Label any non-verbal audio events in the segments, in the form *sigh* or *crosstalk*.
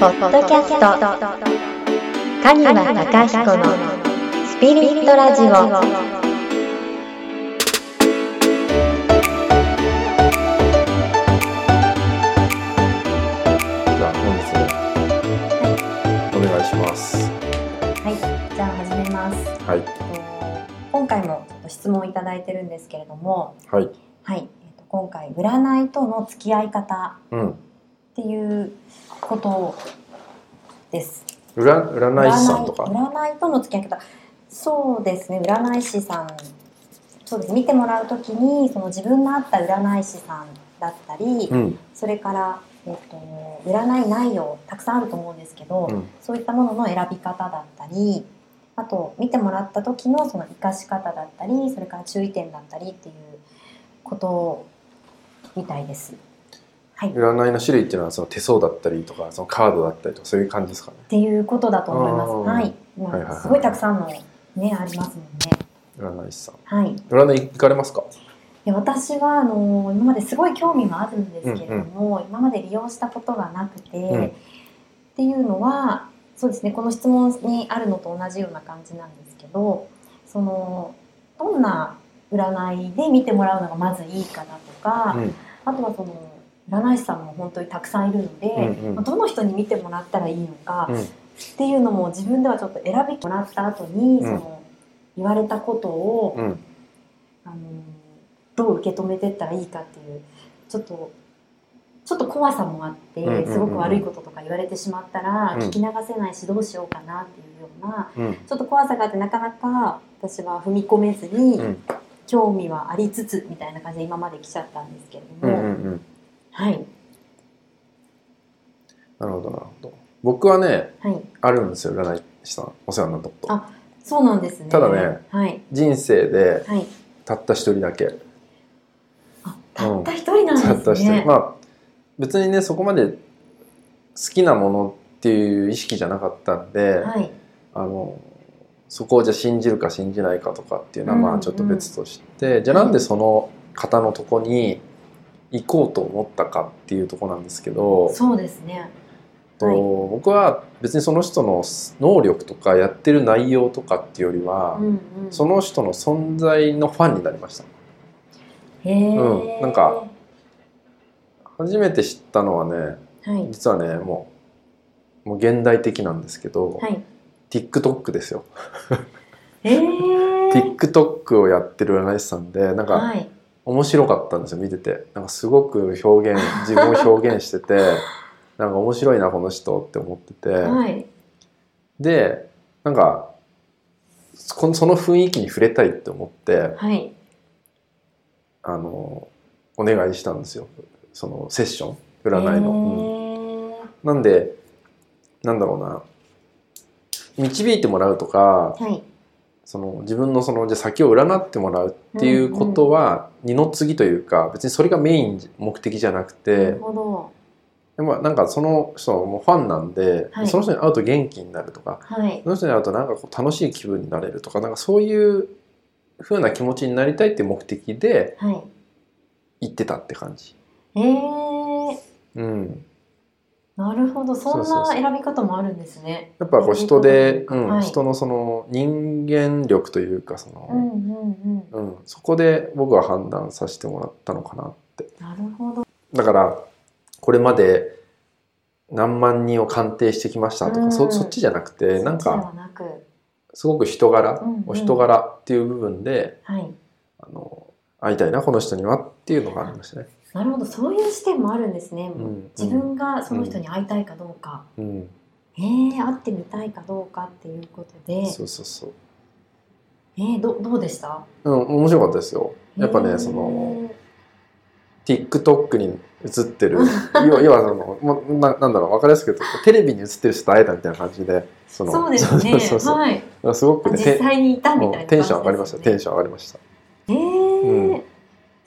ポッドキャストカニワタカヒコのスピリットラジオじゃあ本日もお願いします。はい、じゃあ始めます。はいえっと今回もちょっと質問いただいてるんですけれども、はい。はい、えっと今回占いとの付き合い方うん。っていうことです。占占い師さんとか？占いとの付き合い方。そうですね、占い師さん。そうです。見てもらうときにその自分の合った占い師さんだったり、うん。それからえっと占い内容たくさんあると思うんですけど。うん。そういったものの選び方だったりあと見てもらった時のその生かし方だったりそれから注意点だったりっていうことみたいです。はい、っ占いの種類っていうのはその手相だったりとかそのカードだったりとかそういう感じですかね。ていうことだと思います。はい、もはいはいはいうすごいたくさんのねありますもんね。占い師さん。はい、占い行かれますか？で私はあの今まですごい興味はあるんですけれども、今まで利用したことがなくて、んっていうのはそうですねこの質問にあるのと同じような感じなんですけどそのどんな占いで見てもらうのがまずいいかだとか、うん。あとはその占い師さんも本当にたくさんいるので、うんうんまあどの人に見てもらったらいいのか、うんっていうのも自分ではちょっと選びもらった後に、うんその言われたことを、うん。あのどう受け止めてったらいいかっていうちょっとちょっと怖さもあって、うんうんうんうんすごく悪いこととか言われてしまったら、うん聞き流せないしどうしようかなっていうようなうん。ちょっと怖さがあってなかなか私は踏み込めずに、うん。興味はありつつみたいな感じで今まで来ちゃったんですけれどうん。も。はいなるほどなるほど。僕はねはいあるんですよ占い師さんお世話になったこと。あそうなんですねただねはい人生ではいたった一人だけ。あたった一人なんですね、たった一人。まあ別にねそこまで好きなものっていう意識じゃなかったんで。はいあのそこをじゃあ信じるか信じないかとかっていうのはうんまあちょっと別として、じゃあなんでその方のとこに行こうと思ったかっていうとこなんですけど、そうですね。とはい。僕は別にその人の能力とかやってる内容とかっていうよりは、うんうん。その人の存在のファンになりました。へえ、うん。なんか初めて知ったのはねはい。実はねもうもう現代的なんですけど、はい。TikTok ですよ。えー、*laughs* TikTok をやってる占い師さんでなんか、はい面白かったんですよ見てて。なんかすごく表現 *laughs* 自分を表現しててなんか面白いなこの人って思ってて、はい。でなんかその雰囲気に触れたいって思ってはい。あのお願いしたんですよ。そのセッション占いの。うん。の、なんでなんだろうな。導いてもらうとかはいその自分のそのじゃあ先を占ってもらうっていうことは二の次というか別にそれがメイン目的じゃなくて。でもなんかその人もファンなんで、はい。その人に会うと元気になるとかはい。その人に会うとなんかこう楽しい気分になれるとかなんかそういう風な気持ちになりたいっていう目的ではい。行ってたって感じ。えー、うん、なるほど。そんな選び方もあるんですね。やっぱこう人で、うんはい。人のその人間力というかその、うんうんうん。うんそこで僕は判断させてもらったのかなって。なるほど。だからこれまで何万人を鑑定してきましたとか、うんそそっちじゃなくてなんかすごく人柄、うんうん。お人柄っていう部分ではい。あの会いたいなこの人にはっていうのがありましたね。なるほど。そういう視点もあるんですね、ん自分がその人に会いたいかどうか、うん、えー、会ってみたいかどうかっていうことで。そうそうそう。えー、どどうでした？うん、面白かったですよ。やっぱね、へー。その TikTok に映ってる、*laughs* 要はそのもうななんだろう分かりやすく言うとテレビに映ってる人と会えたみたいな感じで、そのそうですね。そうそうはい。すごくね実テ際にいたみもたいうなテンション上がりました。テンシション上がりました。ョンえー。うん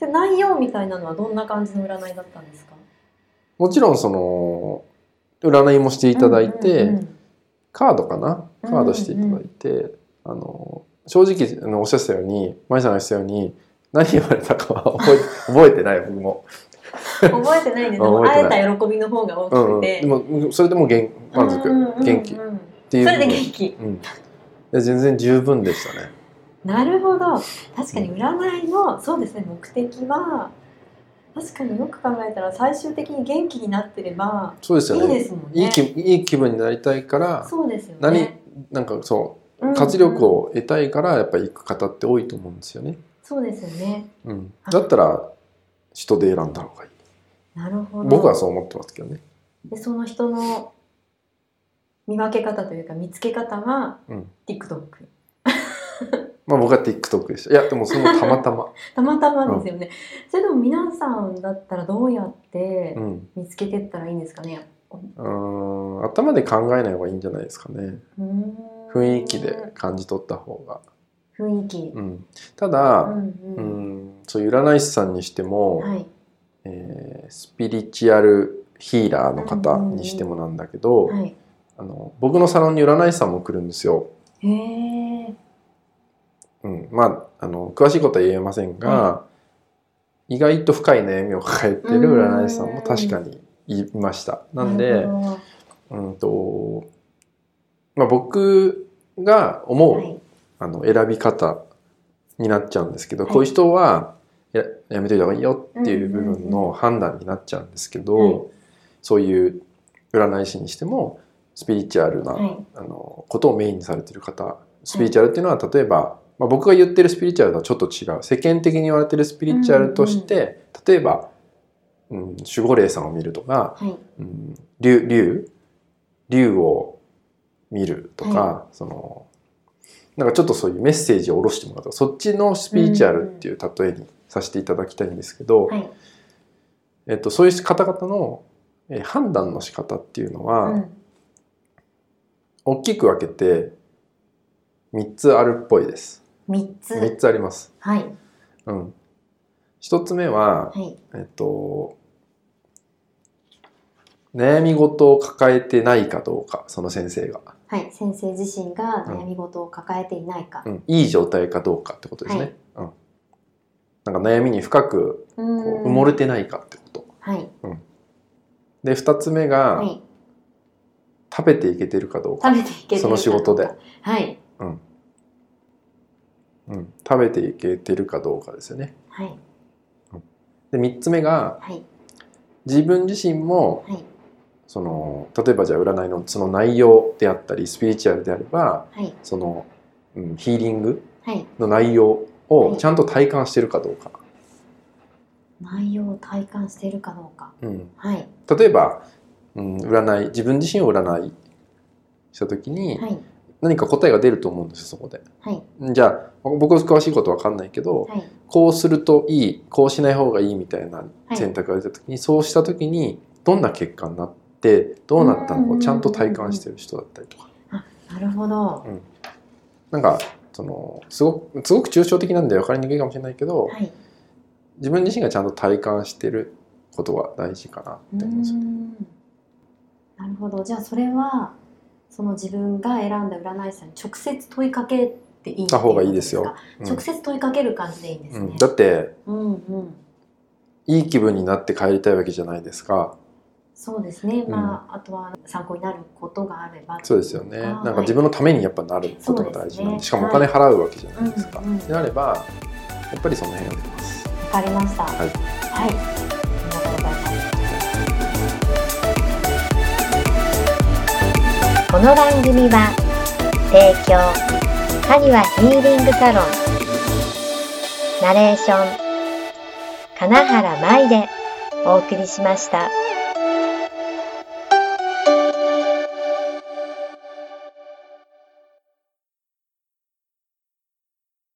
で内容みたいなのはどんな感じの占いだったんですか？もちろんその占いもしていただいて、うんうんうんカードかな？カードしていただいて、あの正直あのおっしゃってたように舞さんが言ってたように何言われたかは覚え *laughs* 覚えてない僕も。覚えてない *laughs* んです会えた喜びの方が大うんうん、きくて、でもそれでも元満足、うんうんうんうん。元気っていうそれで元気。うん、で全然十分でしたねなるほど。確かに占いのそうですね目的は確かによく考えたら最終的に元気になってればそうですよね。いいですもんね。いい気いい気分になりたいからそうですよ何ねなんかそう活力を得たいからやっぱり行く方って多いと思うんですよね、そうですよね。うん、だったら人で選んだ方がいい。なるほど。僕はそう思ってますけどね。でその人の見分け方というか見つけ方は、うん。TikTok まあ僕は TikTok でした。いやでもそれもたまたま、*laughs* たまたまですよね、それでも皆さんだったらどうやってうん、見つけてったらいいんですかね、うーん頭で考えない方がいいんじゃないですかね。うーん。雰囲気で感じ取った方が、雰囲気、うん、ただ、うんううんん、そういう占い師さんにしても、はい。えースピリチュアルヒーラーの方にしてもなんだけど、はい。あの僕のサロンに占い師さんも来るんですよ。へえうん、まああの詳しいことは言えませんが、は意外と深い悩みを抱えてる占い師さんも確かにいました。なんで、うんとまあ、僕が思う、はい。あの選び方になっちゃうんですけど、はい。こういう人はややめといた方がいいよっていう部分うんうんの判断になっちゃうんですけど、はいそういう占い師にしてもスピリチュアルな、はい。あのことをメインにされてる方スピリチュアルっていうのは例えば、まあ、僕が言ってるスピリチュアルとはちょっと違う。世間的に言われてるスピリチュアルとして、例えば、うん、守護霊さんを見るとか、はい。うん、竜竜竜を見るとか、はそのなんかちょっとそういうメッセージを下ろしてもらうとかそっちのスピリチュアルっていう例えにさせていただきたいんですけど、はい。えっと、そういう方々のえー判断の仕方っていうのは、うん。大きく分けて3つあるっぽいです。三つ3つあります。はいうん。1つ目は、はいえっと、悩み事を抱えてないかどうか、その先生が。はい先生自身が悩み事を抱えていないか、うん、いい状態かどうかってことですね。うん。なんか悩みに深くこうんう埋もれてないかってこと。はいで、2つ目が、はい食べていけてるかどうか。食べていけてるかその仕事ではいうん。食べていけてるかどうかですよね。はい。で、3つ目が、はい。自分自身もはい。その例えばじゃあ占いのその内容であったりスピリチュアルであればはい。その、うん、ヒーリングはい。の内容はい。をちゃんと体感してるかどうか、内容を体感しているかどうか。うん、はい。例えば、うん、占い自分自身を占いした時にはい何か答えが出ると思うんですよそこで。はい。じゃあ僕は詳しいことわかんないけどはい。こうするといいこうしない方がいいみたいなはい。選択が出た時に、そうした時にどんな結果になってどうなったのかをちゃんと体感してる人だったりとか。なるほど。なんかそのすごくすごく抽象的なんで分かりにくいかもしれないけど、はい。自分自身がちゃんと体感してることが大事かなって思うんですよ。ん。なるほど。じゃあそれはその自分が選んだ占い師さんに直接問いかけていいた方がいいですよ。うことですか直接問いかける感じでいいんですね。うん。うん、だってうんうん。いい気分になって帰りたいわけじゃないですか。そうですね。まああとは参考になることがあればそうですよね。なんか自分のためにやっぱなることが大事なんで、ね。しかもお金払うわけじゃないですか。うんうんであればやっぱりその辺を見ます。わかりました。はい。はい、この番組は提供カニワヒーリングサロンナレーション金原舞でお送りしました。